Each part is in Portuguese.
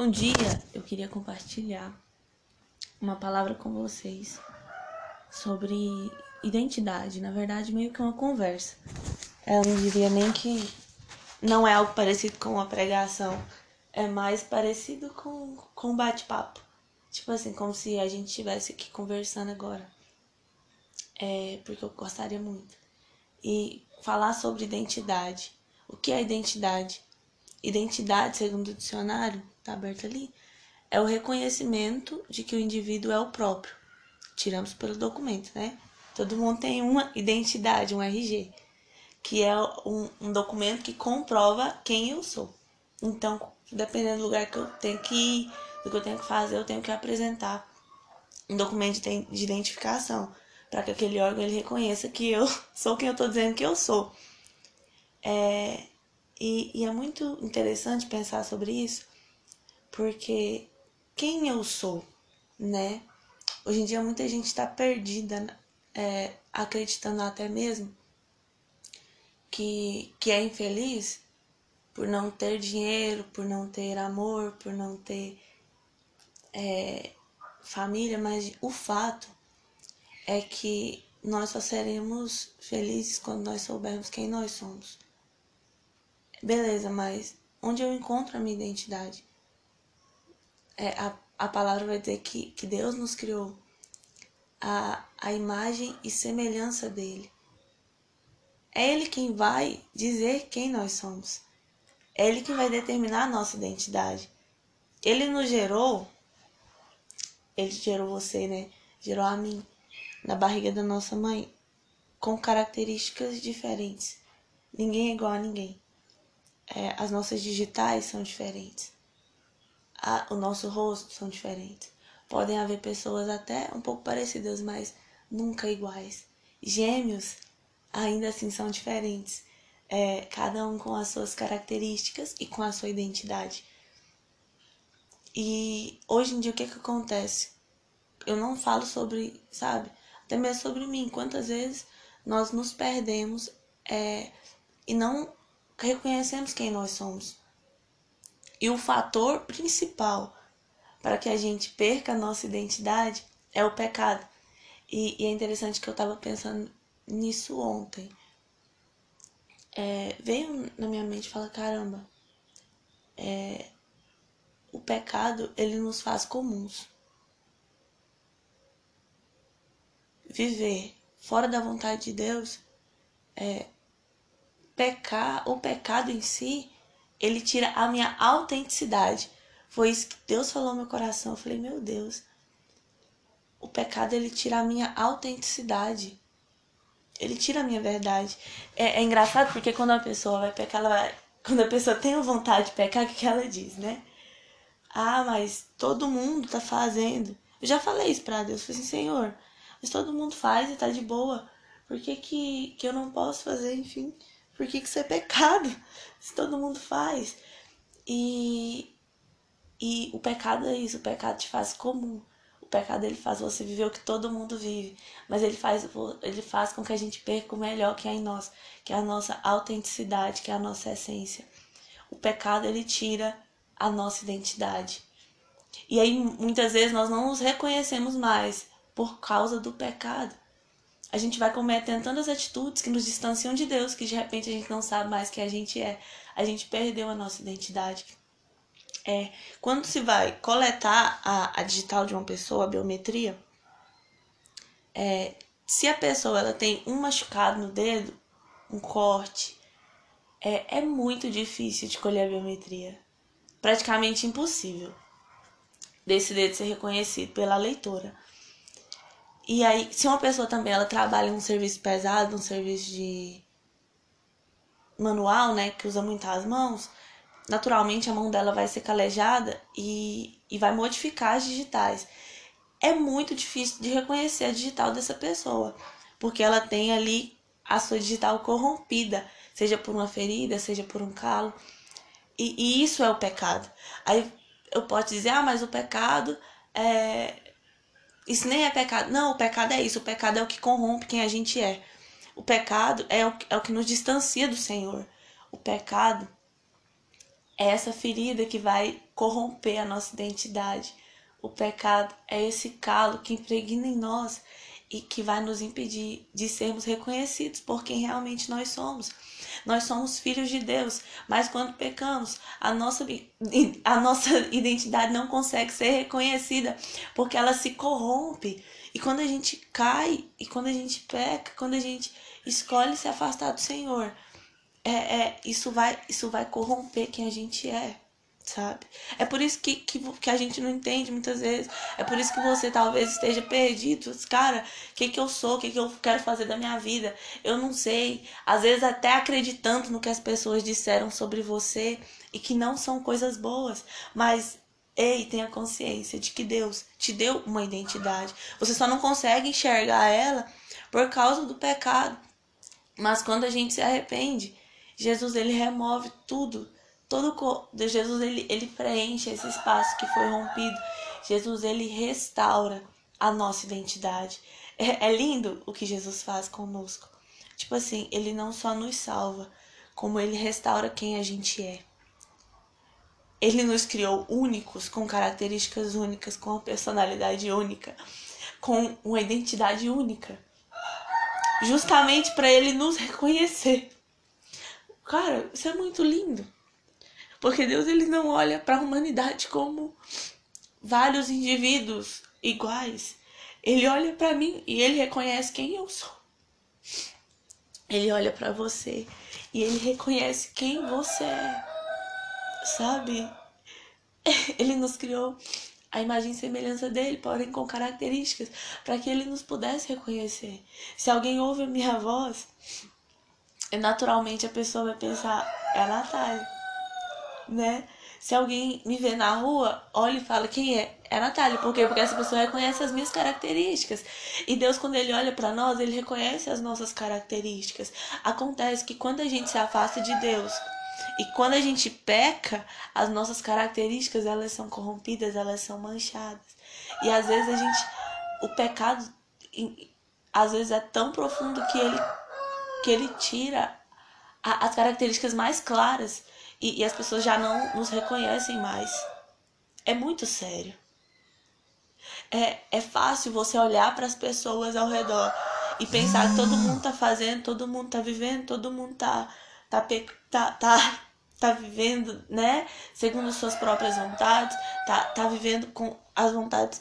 Bom dia, eu queria compartilhar uma palavra com vocês sobre identidade. Na verdade, meio que uma conversa. Eu não diria nem que não é algo parecido com uma pregação, é mais parecido com, com um bate-papo. Tipo assim, como se a gente estivesse aqui conversando agora. É, porque eu gostaria muito. E falar sobre identidade. O que é identidade? Identidade, segundo o dicionário, tá aberto ali, é o reconhecimento de que o indivíduo é o próprio. Tiramos pelo documento, né? Todo mundo tem uma identidade, um RG, que é um, um documento que comprova quem eu sou. Então, dependendo do lugar que eu tenho que ir, do que eu tenho que fazer, eu tenho que apresentar um documento de identificação para que aquele órgão ele reconheça que eu sou quem eu estou dizendo que eu sou. É, e, e é muito interessante pensar sobre isso, porque quem eu sou, né? Hoje em dia muita gente está perdida, é, acreditando até mesmo que, que é infeliz por não ter dinheiro, por não ter amor, por não ter é, família, mas o fato é que nós só seremos felizes quando nós soubermos quem nós somos. Beleza, mas onde eu encontro a minha identidade? É, a, a palavra vai dizer que, que Deus nos criou a, a imagem e semelhança dele. É Ele quem vai dizer quem nós somos. É Ele quem vai determinar a nossa identidade. Ele nos gerou, Ele gerou você, né? Gerou a mim na barriga da nossa mãe com características diferentes. Ninguém é igual a ninguém é, as nossas digitais são diferentes. A, o nosso rosto são diferentes. Podem haver pessoas até um pouco parecidas, mas nunca iguais. Gêmeos ainda assim são diferentes. É, cada um com as suas características e com a sua identidade. E hoje em dia o que, que acontece? Eu não falo sobre, sabe? Até mesmo sobre mim. Quantas vezes nós nos perdemos é, e não reconhecemos quem nós somos. E o fator principal para que a gente perca a nossa identidade é o pecado. E, e é interessante que eu estava pensando nisso ontem. É, veio na minha mente e fala, caramba, é, o pecado ele nos faz comuns. Viver fora da vontade de Deus é, pecar, o pecado em si, ele tira a minha autenticidade. Foi isso que Deus falou no meu coração. Eu falei, meu Deus, o pecado ele tira a minha autenticidade. Ele tira a minha verdade. É, é engraçado porque quando a pessoa vai pecar, vai, quando a pessoa tem vontade de pecar, o que, ela diz, né? Ah, mas todo mundo tá fazendo. Eu já falei isso pra Deus. Eu falei assim, Senhor, mas todo mundo faz e tá de boa. Por que, que, que eu não posso fazer, enfim? Por que, isso é pecado? Se todo mundo faz. E, e o pecado é isso, o pecado te faz comum. O pecado ele faz você viver o que todo mundo vive, mas ele faz, ele faz com que a gente perca o melhor que é em nós, que é a nossa autenticidade, que é a nossa essência. O pecado ele tira a nossa identidade. E aí muitas vezes nós não nos reconhecemos mais por causa do pecado a gente vai cometendo tantas atitudes que nos distanciam de Deus, que de repente a gente não sabe mais quem a gente é. A gente perdeu a nossa identidade. É, quando se vai coletar a, a digital de uma pessoa, a biometria, é, se a pessoa ela tem um machucado no dedo, um corte, é, é muito difícil de colher a biometria. Praticamente impossível desse dedo ser reconhecido pela leitora. E aí, se uma pessoa também ela trabalha em um serviço pesado, um serviço de manual, né, que usa muitas mãos, naturalmente a mão dela vai ser calejada e, e vai modificar as digitais. É muito difícil de reconhecer a digital dessa pessoa, porque ela tem ali a sua digital corrompida, seja por uma ferida, seja por um calo. E, e isso é o pecado. Aí eu posso dizer, ah, mas o pecado é, isso nem é pecado. Não, o pecado é isso. O pecado é o que corrompe quem a gente é. O pecado é o, é o que nos distancia do Senhor. O pecado é essa ferida que vai corromper a nossa identidade. O pecado é esse calo que impregna em nós e que vai nos impedir de sermos reconhecidos por quem realmente nós somos. Nós somos filhos de Deus, mas quando pecamos, a nossa, a nossa identidade não consegue ser reconhecida porque ela se corrompe. E quando a gente cai, e quando a gente peca, quando a gente escolhe se afastar do Senhor, é, é, isso, vai, isso vai corromper quem a gente é sabe? É por isso que, que, que, a gente não entende muitas vezes. É por isso que você talvez esteja perdido. Cara, o que, que eu sou? O que, que eu quero fazer da minha vida? Eu não sei. Às vezes até acreditando no que as pessoas disseram sobre você e que não são coisas boas. Mas Ei, tenha consciência de que Deus te deu uma identidade. Você só não consegue enxergar ela por causa do pecado. Mas quando a gente se arrepende, Jesus ele remove tudo todo Jesus ele, ele preenche esse espaço que foi rompido. Jesus ele restaura a nossa identidade. É, é lindo o que Jesus faz conosco. Tipo assim, ele não só nos salva, como ele restaura quem a gente é. Ele nos criou únicos, com características únicas, com uma personalidade única, com uma identidade única. Justamente para ele nos reconhecer. Cara, isso é muito lindo. Porque Deus ele não olha para a humanidade como vários indivíduos iguais. Ele olha para mim e ele reconhece quem eu sou. Ele olha para você e ele reconhece quem você é. Sabe? Ele nos criou a imagem e semelhança dele, porém com características, para que ele nos pudesse reconhecer. Se alguém ouve a minha voz, naturalmente a pessoa vai pensar, é a Natália né? Se alguém me vê na rua, olha e fala quem é? É a Natália. Por quê? Porque essa pessoa reconhece as minhas características. E Deus, quando Ele olha para nós, Ele reconhece as nossas características. Acontece que quando a gente se afasta de Deus e quando a gente peca, as nossas características elas são corrompidas, elas são manchadas. E às vezes a gente, o pecado, às vezes é tão profundo que ele, que ele tira as características mais claras e, e as pessoas já não nos reconhecem mais. É muito sério. É, é fácil você olhar para as pessoas ao redor e pensar todo mundo tá fazendo, todo mundo tá vivendo, todo mundo tá tá tá, tá, tá vivendo, né, segundo suas próprias vontades, tá tá vivendo com as vontades,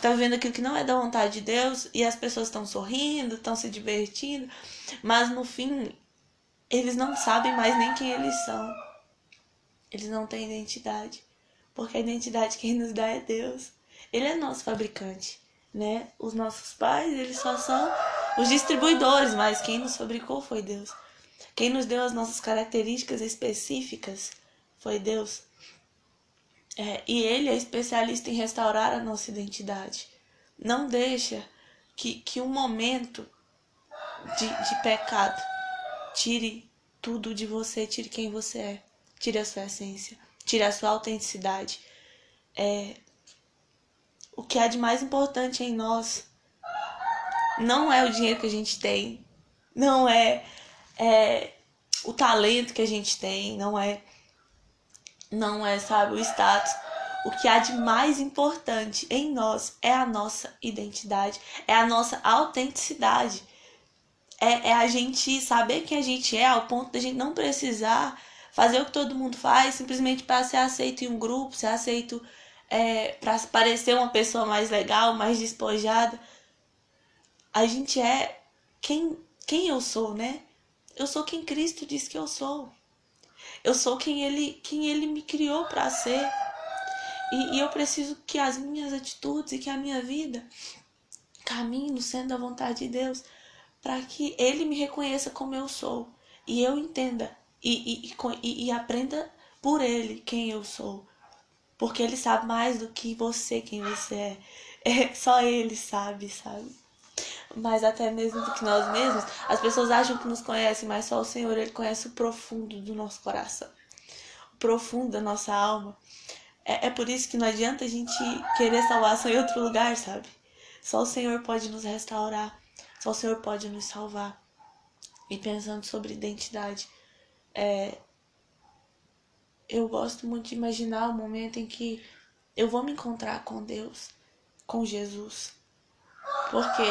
tá vivendo aquilo que não é da vontade de Deus e as pessoas estão sorrindo, estão se divertindo, mas no fim eles não sabem mais nem quem eles são. Eles não têm identidade. Porque a identidade quem nos dá é Deus. Ele é nosso fabricante, né? Os nossos pais, eles só são os distribuidores, mas quem nos fabricou foi Deus. Quem nos deu as nossas características específicas foi Deus. É, e ele é especialista em restaurar a nossa identidade. Não deixa que, que um momento de, de pecado tire tudo de você, tire quem você é tire a sua essência, tire a sua autenticidade. É, o que há de mais importante em nós não é o dinheiro que a gente tem, não é, é o talento que a gente tem, não é, não é, sabe, o status. O que há de mais importante em nós é a nossa identidade, é a nossa autenticidade. É, é a gente saber quem a gente é ao ponto de a gente não precisar fazer o que todo mundo faz simplesmente para ser aceito em um grupo, ser aceito é, para parecer uma pessoa mais legal, mais despojada. A gente é quem, quem eu sou, né? Eu sou quem Cristo diz que eu sou. Eu sou quem Ele, quem ele me criou para ser. E, e eu preciso que as minhas atitudes e que a minha vida caminhe no centro da vontade de Deus para que Ele me reconheça como eu sou e eu entenda e, e, e, e aprenda por ele quem eu sou. Porque ele sabe mais do que você quem você é. é. Só ele sabe, sabe? Mas até mesmo do que nós mesmos, as pessoas acham que nos conhecem, mas só o Senhor, ele conhece o profundo do nosso coração. O profundo da nossa alma. É, é por isso que não adianta a gente querer salvação em outro lugar, sabe? Só o Senhor pode nos restaurar. Só o Senhor pode nos salvar. E pensando sobre identidade, é, eu gosto muito de imaginar o momento em que eu vou me encontrar com Deus, com Jesus. Porque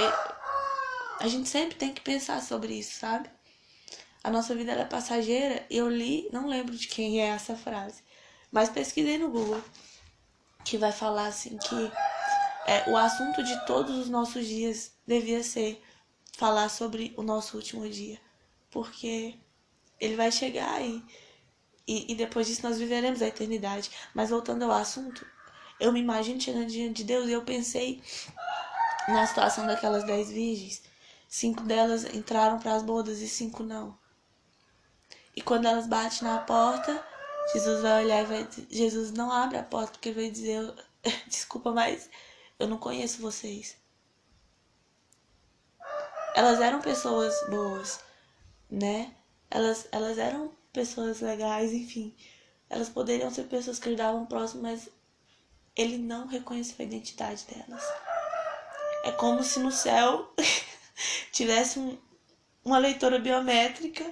a gente sempre tem que pensar sobre isso, sabe? A nossa vida é passageira. Eu li, não lembro de quem é essa frase, mas pesquisei no Google que vai falar assim que é, o assunto de todos os nossos dias devia ser falar sobre o nosso último dia, porque ele vai chegar e, e, e depois disso nós viveremos a eternidade. Mas voltando ao assunto, eu me imagino chegando diante de Deus e eu pensei na situação daquelas dez virgens. Cinco delas entraram para as bodas e cinco não. E quando elas batem na porta, Jesus vai olhar e vai Jesus não abre a porta porque vai dizer, desculpa, mas eu não conheço vocês. Elas eram pessoas boas, né? Elas, elas eram pessoas legais, enfim. Elas poderiam ser pessoas que ajudavam o próximo, mas ele não reconheceu a identidade delas. É como se no céu tivesse um, uma leitora biométrica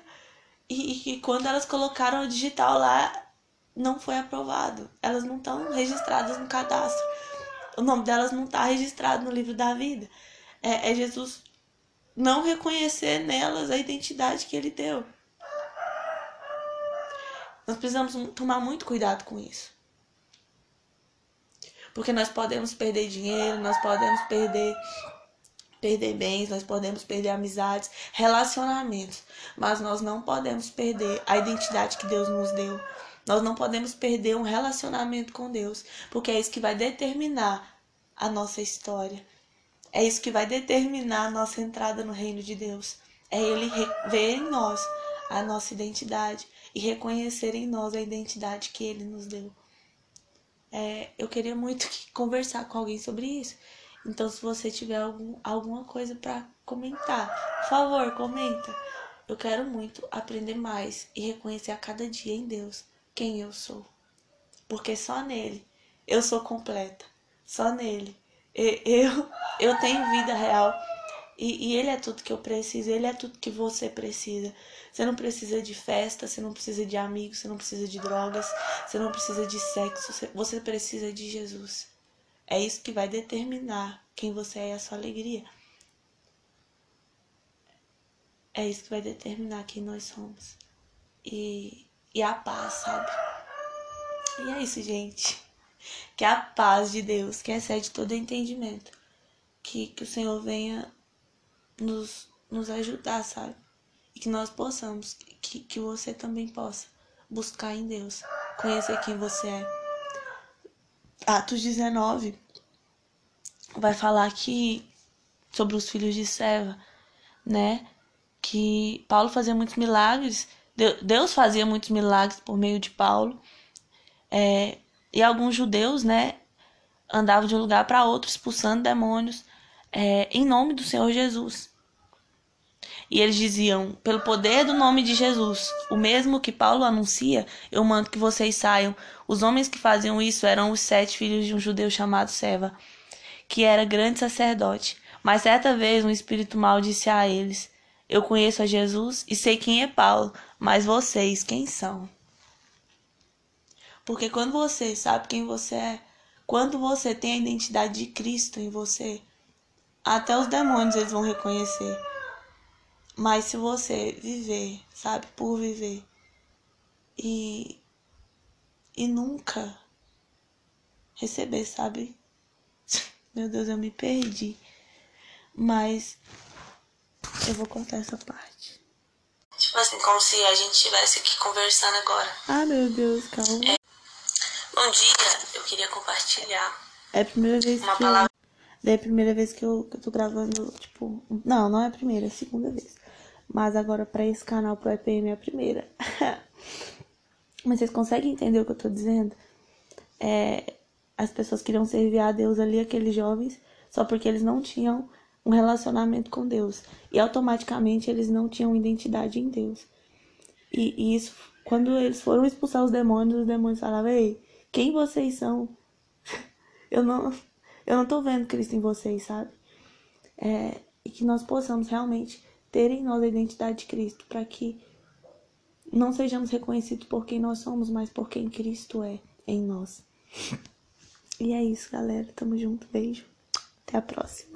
e, e quando elas colocaram o digital lá, não foi aprovado. Elas não estão registradas no cadastro. O nome delas não está registrado no livro da vida. É, é Jesus não reconhecer nelas a identidade que ele deu. Nós precisamos tomar muito cuidado com isso. Porque nós podemos perder dinheiro, nós podemos perder perder bens, nós podemos perder amizades, relacionamentos, mas nós não podemos perder a identidade que Deus nos deu. Nós não podemos perder um relacionamento com Deus, porque é isso que vai determinar a nossa história. É isso que vai determinar a nossa entrada no reino de Deus. É Ele ver em nós a nossa identidade e reconhecer em nós a identidade que Ele nos deu. É, eu queria muito conversar com alguém sobre isso. Então, se você tiver algum, alguma coisa para comentar, por favor, comenta. Eu quero muito aprender mais e reconhecer a cada dia em Deus quem eu sou. Porque só nele eu sou completa. Só nele. Eu, eu tenho vida real. E, e ele é tudo que eu preciso. Ele é tudo que você precisa. Você não precisa de festa, você não precisa de amigos, você não precisa de drogas, você não precisa de sexo. Você precisa de Jesus. É isso que vai determinar quem você é e a sua alegria. É isso que vai determinar quem nós somos. E, e a paz, sabe? E é isso, gente. Que a paz de Deus, que excede todo entendimento, que, que o Senhor venha nos, nos ajudar, sabe? E que nós possamos, que, que você também possa buscar em Deus, conhecer quem você é Atos 19 vai falar aqui sobre os filhos de Seva, né? Que Paulo fazia muitos milagres, Deus fazia muitos milagres por meio de Paulo. É, e alguns judeus, né, andavam de um lugar para outro expulsando demônios é, em nome do Senhor Jesus. E eles diziam: pelo poder do nome de Jesus, o mesmo que Paulo anuncia, eu mando que vocês saiam. Os homens que faziam isso eram os sete filhos de um judeu chamado Seva, que era grande sacerdote. Mas certa vez um espírito mal disse a eles: Eu conheço a Jesus e sei quem é Paulo, mas vocês quem são? Porque quando você sabe quem você é, quando você tem a identidade de Cristo em você, até os demônios eles vão reconhecer. Mas se você viver, sabe, por viver e e nunca receber, sabe? Meu Deus, eu me perdi. Mas eu vou cortar essa parte. Tipo assim, como se a gente estivesse aqui conversando agora. Ah, meu Deus, calma. É. Bom dia, eu queria compartilhar. É a primeira vez uma que. Palavra... É a primeira vez que eu, que eu tô gravando, tipo. Não, não é a primeira, é a segunda vez. Mas agora para esse canal pro EPM é a primeira. Mas vocês conseguem entender o que eu tô dizendo? É, as pessoas queriam servir a Deus ali, aqueles jovens, só porque eles não tinham um relacionamento com Deus. E automaticamente eles não tinham identidade em Deus. E, e isso, quando eles foram expulsar os demônios, os demônios falavam: Ei, quem vocês são? eu não, eu não tô vendo Cristo em vocês, sabe? É, e que nós possamos realmente ter em nós a identidade de Cristo, para que não sejamos reconhecidos por quem nós somos, mas por quem Cristo é em nós. E é isso, galera. Tamo junto. Beijo. Até a próxima.